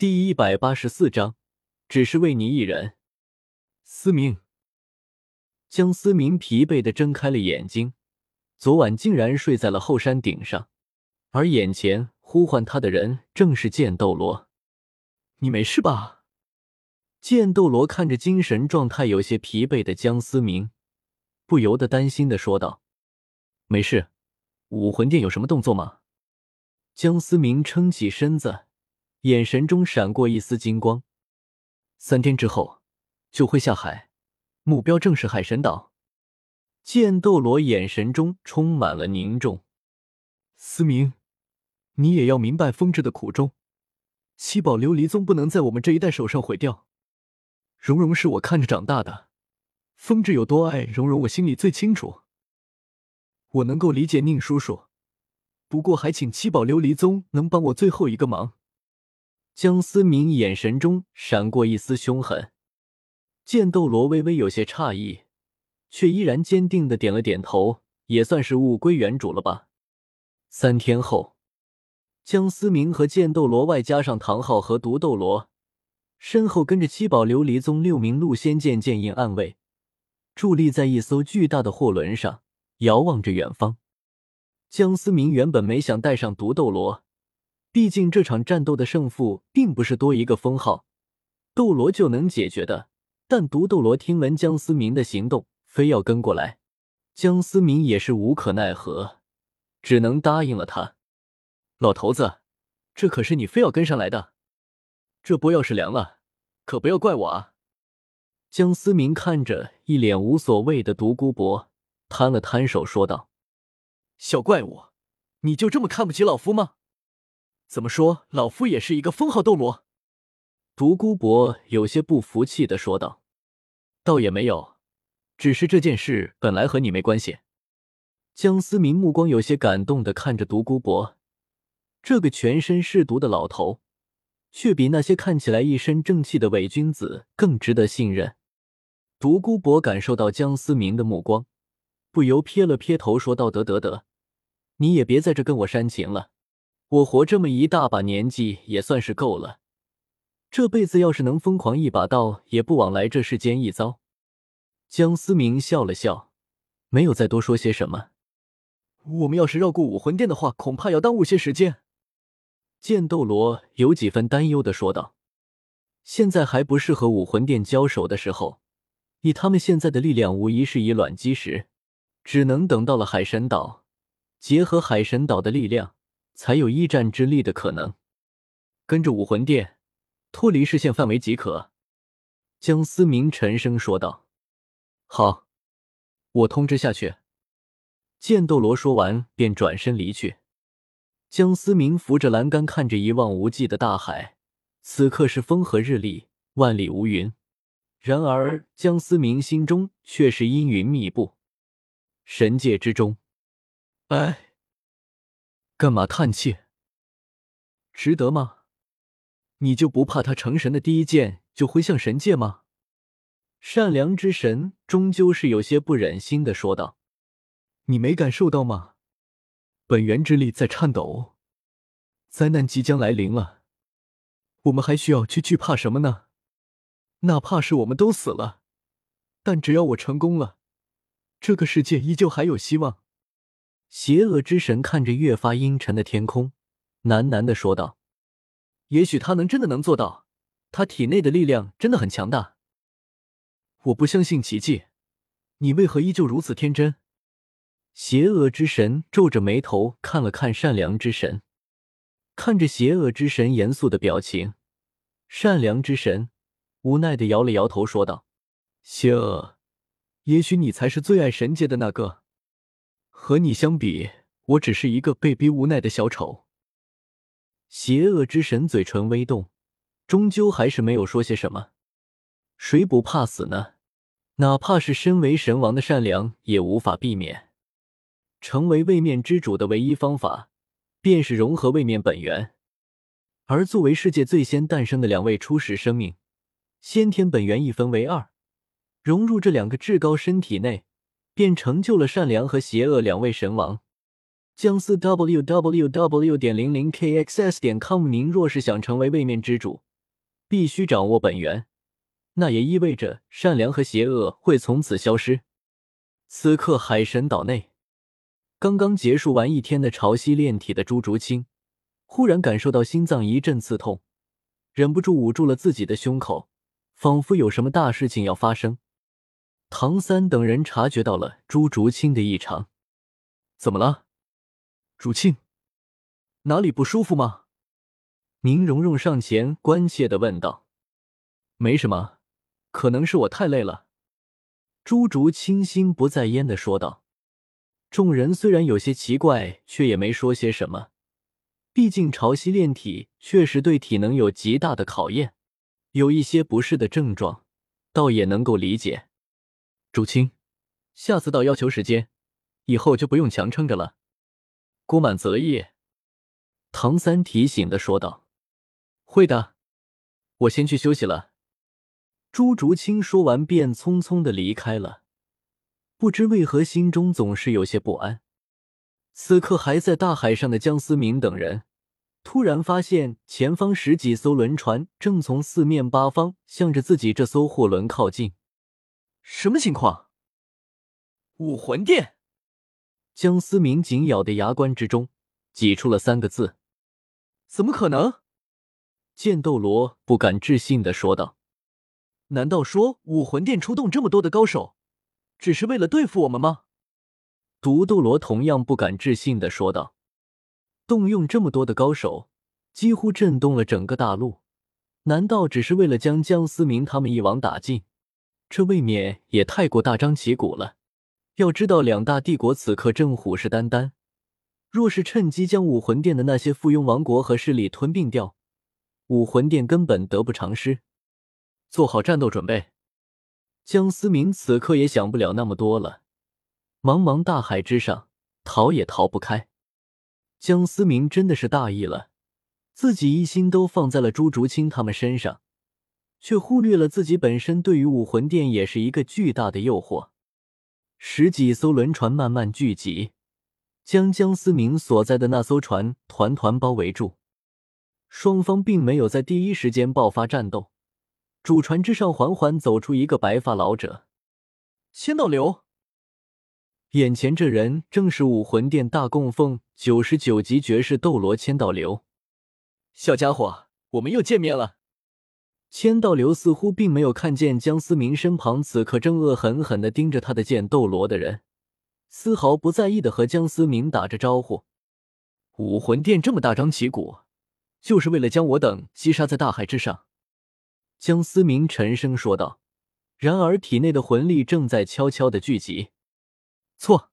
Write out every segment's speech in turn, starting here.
第一百八十四章，只是为你一人。思明，江思明疲惫的睁开了眼睛，昨晚竟然睡在了后山顶上，而眼前呼唤他的人正是剑斗罗。你没事吧？剑斗罗看着精神状态有些疲惫的江思明，不由得担心的说道：“没事，武魂殿有什么动作吗？”江思明撑起身子。眼神中闪过一丝金光。三天之后就会下海，目标正是海神岛。剑斗罗眼神中充满了凝重。思明，你也要明白风之的苦衷。七宝琉璃宗不能在我们这一代手上毁掉。蓉蓉是我看着长大的，风之有多爱蓉蓉，我心里最清楚。我能够理解宁叔叔，不过还请七宝琉璃宗能帮我最后一个忙。江思明眼神中闪过一丝凶狠，剑斗罗微微有些诧异，却依然坚定的点了点头，也算是物归原主了吧。三天后，江思明和剑斗罗外加上唐昊和毒斗罗，身后跟着七宝琉璃宗六名陆仙剑剑印暗卫，伫立在一艘巨大的货轮上，遥望着远方。江思明原本没想带上毒斗罗。毕竟这场战斗的胜负并不是多一个封号斗罗就能解决的，但毒斗罗听闻江思明的行动，非要跟过来，江思明也是无可奈何，只能答应了他。老头子，这可是你非要跟上来的，这波要是凉了，可不要怪我啊！江思明看着一脸无所谓的独孤博，摊了摊手说道：“小怪物，你就这么看不起老夫吗？”怎么说，老夫也是一个封号斗罗。独孤博有些不服气的说道：“倒也没有，只是这件事本来和你没关系。”江思明目光有些感动的看着独孤博，这个全身是毒的老头，却比那些看起来一身正气的伪君子更值得信任。独孤博感受到江思明的目光，不由撇了撇头，说道：“得得得，你也别在这跟我煽情了。”我活这么一大把年纪也算是够了，这辈子要是能疯狂一把刀，也不枉来这世间一遭。江思明笑了笑，没有再多说些什么。我们要是绕过武魂殿的话，恐怕要耽误些时间。剑斗罗有几分担忧的说道：“现在还不是和武魂殿交手的时候，以他们现在的力量，无疑是以卵击石，只能等到了海神岛，结合海神岛的力量。”才有一战之力的可能，跟着武魂殿脱离视线范围即可。”江思明沉声说道。“好，我通知下去。”剑斗罗说完便转身离去。江思明扶着栏杆，看着一望无际的大海，此刻是风和日丽，万里无云。然而江思明心中却是阴云密布。神界之中，哎。干嘛叹气？值得吗？你就不怕他成神的第一剑就挥向神界吗？善良之神终究是有些不忍心的说道：“你没感受到吗？本源之力在颤抖，灾难即将来临了。我们还需要去惧怕什么呢？哪怕是我们都死了，但只要我成功了，这个世界依旧还有希望。”邪恶之神看着越发阴沉的天空，喃喃的说道：“也许他能真的能做到，他体内的力量真的很强大。我不相信奇迹，你为何依旧如此天真？”邪恶之神皱着眉头看了看善良之神，看着邪恶之神严肃的表情，善良之神无奈的摇了摇头，说道：“邪恶，也许你才是最爱神界的那个。”和你相比，我只是一个被逼无奈的小丑。邪恶之神嘴唇微动，终究还是没有说些什么。谁不怕死呢？哪怕是身为神王的善良，也无法避免。成为位面之主的唯一方法，便是融合位面本源。而作为世界最先诞生的两位初始生命，先天本源一分为二，融入这两个至高身体内。便成就了善良和邪恶两位神王。姜思 w w w. 点零零 k x s. 点 com。您若是想成为位面之主，必须掌握本源，那也意味着善良和邪恶会从此消失。此刻，海神岛内，刚刚结束完一天的潮汐炼体的朱竹清，忽然感受到心脏一阵刺痛，忍不住捂住了自己的胸口，仿佛有什么大事情要发生。唐三等人察觉到了朱竹清的异常，怎么了？竹清，哪里不舒服吗？宁荣荣上前关切的问道：“没什么，可能是我太累了。”朱竹清心不在焉的说道。众人虽然有些奇怪，却也没说些什么。毕竟潮汐炼体确实对体能有极大的考验，有一些不适的症状，倒也能够理解。竹清，下次到要求时间，以后就不用强撑着了。郭满则意。唐三提醒的说道。会的，我先去休息了。朱竹清说完，便匆匆的离开了。不知为何，心中总是有些不安。此刻还在大海上的江思明等人，突然发现前方十几艘轮船正从四面八方向着自己这艘货轮靠近。什么情况？武魂殿！江思明紧咬的牙关之中挤出了三个字：怎么可能？剑斗罗不敢置信的说道：“难道说武魂殿出动这么多的高手，只是为了对付我们吗？”毒斗罗同样不敢置信的说道：“动用这么多的高手，几乎震动了整个大陆，难道只是为了将江思明他们一网打尽？这未免也太过大张旗鼓了。要知道，两大帝国此刻正虎视眈眈，若是趁机将武魂殿的那些附庸王国和势力吞并掉，”武魂殿根本得不偿失，做好战斗准备。江思明此刻也想不了那么多了，茫茫大海之上，逃也逃不开。江思明真的是大意了，自己一心都放在了朱竹清他们身上，却忽略了自己本身对于武魂殿也是一个巨大的诱惑。十几艘轮船慢慢聚集，将江思明所在的那艘船团团包围住。双方并没有在第一时间爆发战斗。主船之上缓缓走出一个白发老者，千道流。眼前这人正是武魂殿大供奉九十九级绝世斗罗千道流。小家伙，我们又见面了。千道流似乎并没有看见江思明身旁此刻正恶狠狠的盯着他的剑斗罗的人，丝毫不在意的和江思明打着招呼。武魂殿这么大张旗鼓。就是为了将我等击杀在大海之上，江思明沉声说道。然而体内的魂力正在悄悄的聚集。错，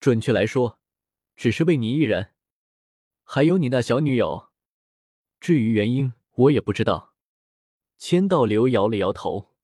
准确来说，只是为你一人，还有你那小女友。至于原因，我也不知道。千道流摇了摇头。